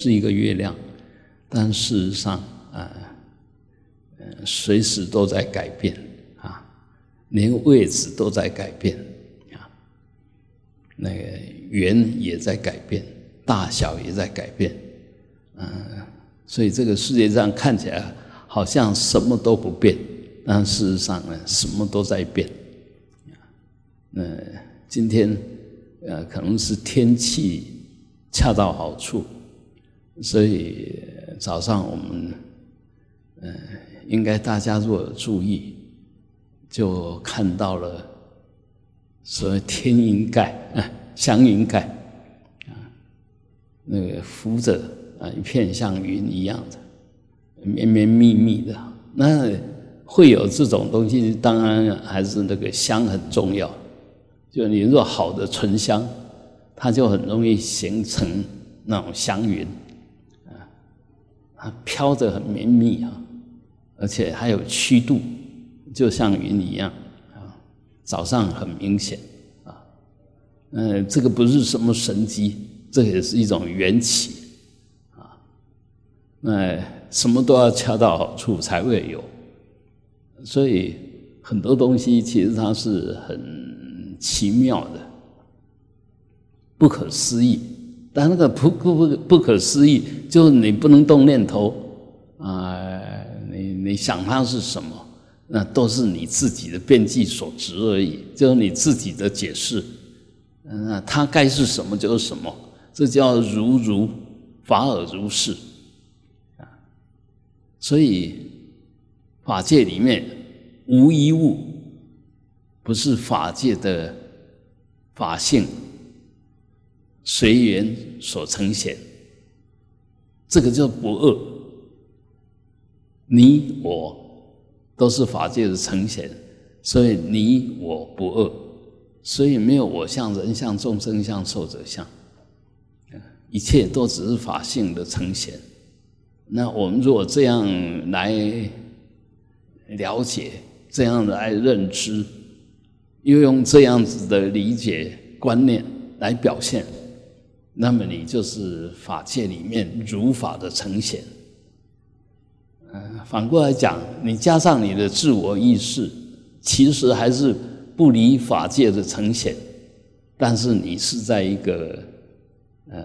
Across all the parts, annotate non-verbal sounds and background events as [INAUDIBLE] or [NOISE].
是一个月亮，但事实上啊，呃，随时都在改变啊，连位置都在改变啊，那个圆也在改变，大小也在改变，嗯，所以这个世界上看起来好像什么都不变，但事实上呢，什么都在变。那今天呃，可能是天气恰到好处。所以早上我们，嗯，应该大家如果注意，就看到了所谓天云盖啊，祥云盖啊，那个浮着啊一片像云一样的绵绵密密的，那会有这种东西，当然还是那个香很重要。就你若好的醇香，它就很容易形成那种祥云。它飘着很绵密啊，而且还有曲度，就像云一样啊。早上很明显啊，嗯，这个不是什么神机，这也是一种缘起啊。那什么都要恰到好处才会有，所以很多东西其实它是很奇妙的，不可思议。但那个不不不不可思议，就是你不能动念头啊！你你想它是什么，那都是你自己的变计所执而已，就是你自己的解释。嗯，它该是什么就是什么，这叫如如法尔如是啊。所以法界里面无一物不是法界的法性。随缘所呈现，这个叫不二。你我都是法界的呈现，所以你我不二，所以没有我相、人相、众生相、寿者相，一切都只是法性的呈现。那我们如果这样来了解，这样来认知，又用这样子的理解观念来表现。那么你就是法界里面如法的呈现，嗯，反过来讲，你加上你的自我意识，其实还是不离法界的呈现，但是你是在一个呃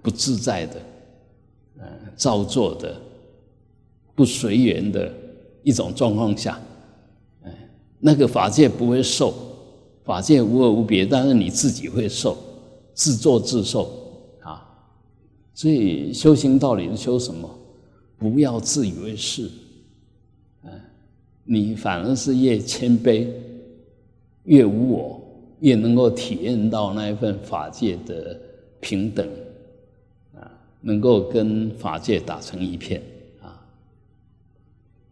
不自在的，呃造作的不随缘的一种状况下，哎，那个法界不会受，法界无二无别，但是你自己会受，自作自受。所以修行到底是修什么？不要自以为是，嗯，你反而是越谦卑，越无我，越能够体验到那一份法界的平等，啊，能够跟法界打成一片啊。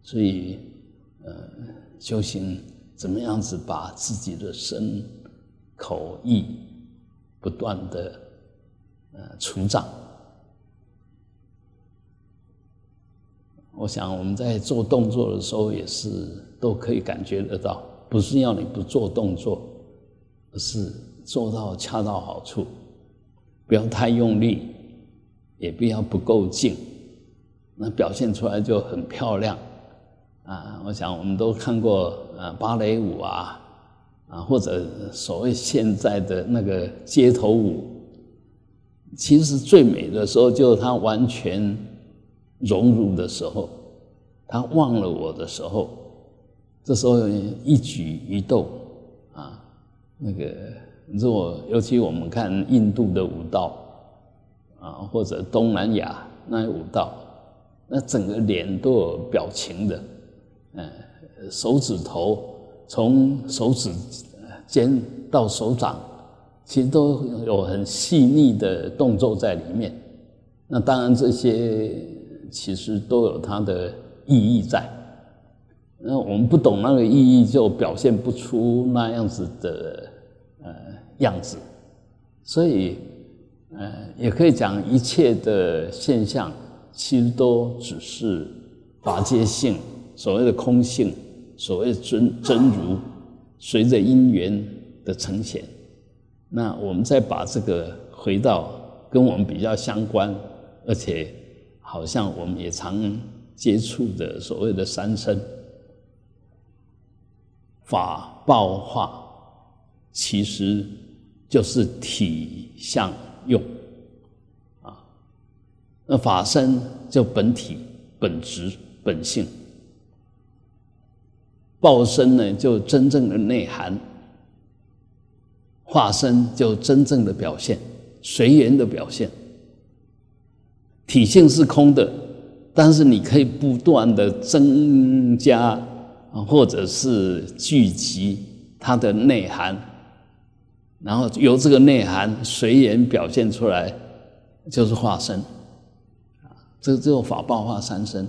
所以，呃，修行怎么样子把自己的身、口、意不断的呃除障。我想我们在做动作的时候，也是都可以感觉得到，不是要你不做动作，而是做到恰到好处，不要太用力，也不要不够劲，那表现出来就很漂亮。啊，我想我们都看过呃芭蕾舞啊，啊或者所谓现在的那个街头舞，其实最美的时候就是它完全。融入的时候，他忘了我的时候，这时候一举一动啊，那个如果尤其我们看印度的舞蹈啊，或者东南亚那舞蹈，那整个脸都有表情的，嗯，手指头从手指尖到手掌，其实都有很细腻的动作在里面。那当然这些。其实都有它的意义在，那我们不懂那个意义，就表现不出那样子的呃样子。所以，呃，也可以讲一切的现象，其实都只是法界性，所谓的空性，所谓真真如，随着因缘的呈现。那我们再把这个回到跟我们比较相关。而且好像我们也常接触的所谓的三生法报化，其实就是体相用啊。那法身就本体、本质、本性；报身呢，就真正的内涵；化身就真正的表现，随缘的表现。体性是空的，但是你可以不断的增加，或者是聚集它的内涵，然后由这个内涵随缘表现出来，就是化身啊，这只有法报化三身。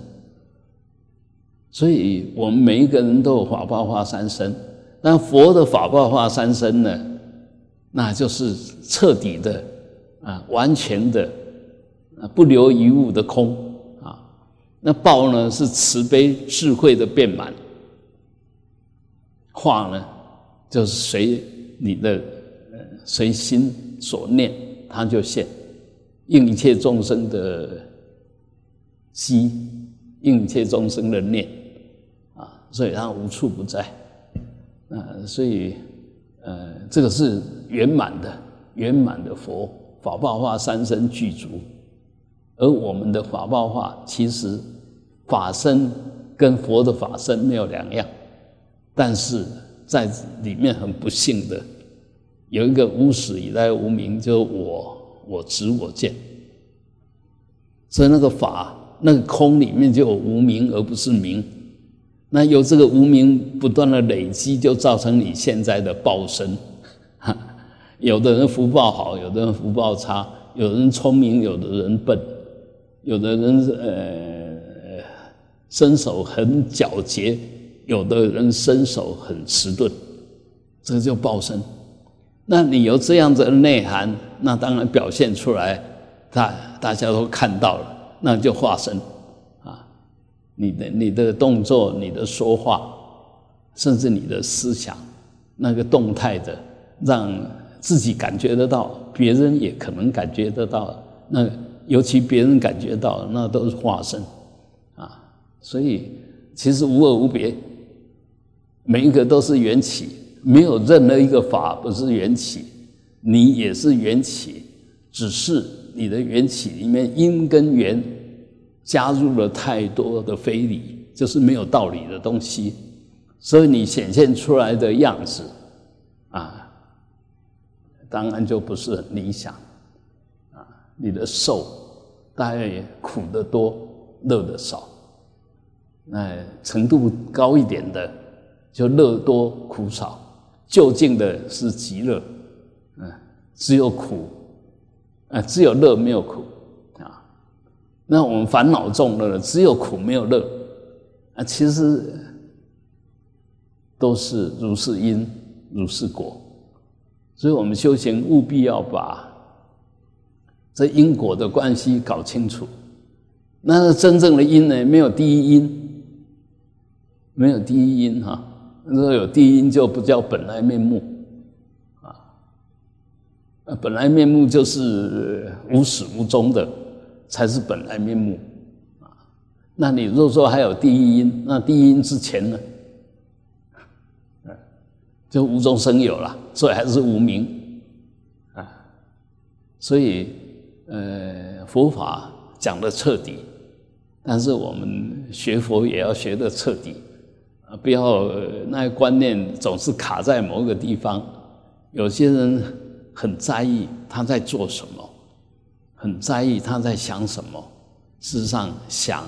所以我们每一个人都有法报化三身，但佛的法报化三身呢，那就是彻底的啊，完全的。啊不留一物的空啊，那报呢是慈悲智慧的变满，化呢就是随你的随心所念，它就现应一切众生的心，应一切众生的念啊，所以它无处不在啊，所以呃，这个是圆满的圆满的佛法报化三身具足。而我们的法报化，其实法身跟佛的法身没有两样，但是在里面很不幸的有一个无始以来无明，就是我我执我见，所以那个法那个空里面就有无明而不是明，那由这个无明不断的累积，就造成你现在的报身。[LAUGHS] 有的人福报好，有的人福报差，有人聪明，有的人笨。有的人呃身手很矫捷，有的人身手很迟钝，这就报身。那你有这样子的内涵，那当然表现出来，大大家都看到了，那就化身啊。你的你的动作、你的说话，甚至你的思想，那个动态的，让自己感觉得到，别人也可能感觉得到，那。尤其别人感觉到，那都是化身，啊，所以其实无二无别，每一个都是缘起，没有任何一个法不是缘起，你也是缘起，只是你的缘起里面因跟缘加入了太多的非理，就是没有道理的东西，所以你显现出来的样子，啊，当然就不是很理想。你的受大概苦的多，乐的少。那程度高一点的，就乐多苦少。就近的是极乐，嗯，只有苦，啊，只有乐没有苦啊。那我们烦恼重了，只有苦没有乐啊。其实都是如是因，如是果。所以我们修行务必要把。这因果的关系搞清楚，那真正的因呢？没有第一因，没有第一因哈。如果有第一因，就不叫本来面目啊。本来面目就是无始无终的，才是本来面目啊。那你如果说还有第一因，那第一因之前呢？就无中生有了，所以还是无名啊。所以。呃，佛法讲的彻底，但是我们学佛也要学的彻底啊！不要那些观念总是卡在某个地方。有些人很在意他在做什么，很在意他在想什么。事实上，想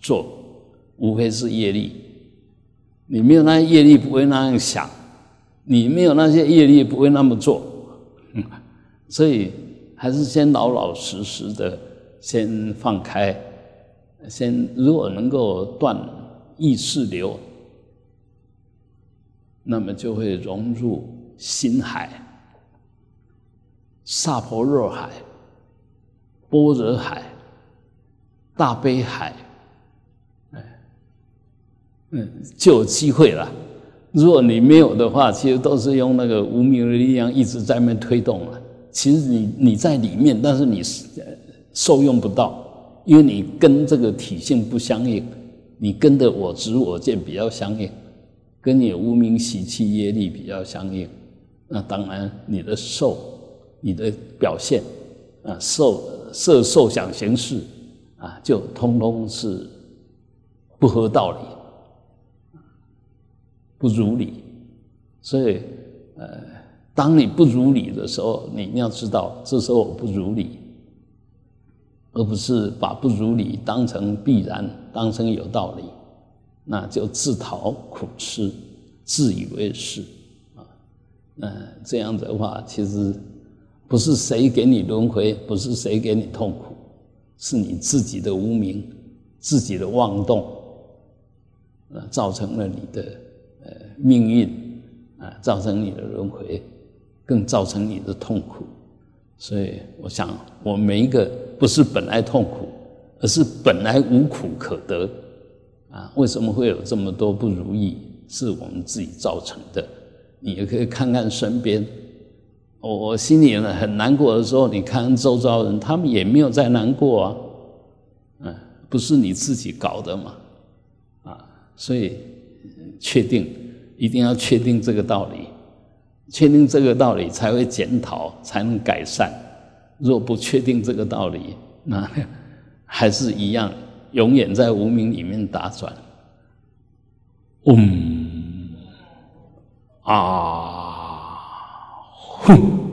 做无非是业力。你没有那些业力，不会那样想；你没有那些业力，不会那么做。[LAUGHS] 所以。还是先老老实实的，先放开，先如果能够断意识流，那么就会融入心海、萨婆若海、般若海、大悲海，哎，嗯，就有机会了。如果你没有的话，其实都是用那个无名的力量一直在那推动了。其实你你在里面，但是你受用不到，因为你跟这个体性不相应，你跟的我执我见比较相应，跟你无名习气业力比较相应，那当然你的受，你的表现啊，受色受想行识啊，就通通是不合道理，不如理，所以呃。当你不如理的时候，你要知道，这时候我不如理，而不是把不如理当成必然，当成有道理，那就自讨苦吃，自以为是啊。嗯，这样子的话，其实不是谁给你轮回，不是谁给你痛苦，是你自己的无名，自己的妄动，呃，造成了你的呃命运啊，造成你的轮回。更造成你的痛苦，所以我想，我每一个不是本来痛苦，而是本来无苦可得啊！为什么会有这么多不如意？是我们自己造成的。你也可以看看身边，我我心里呢很难过的时候，你看看周遭人，他们也没有在难过啊，嗯，不是你自己搞的嘛，啊，所以确定一定要确定这个道理。确定这个道理，才会检讨，才能改善。若不确定这个道理，那 [LAUGHS] 还是一样，永远在无名里面打转。嗯，啊，哼。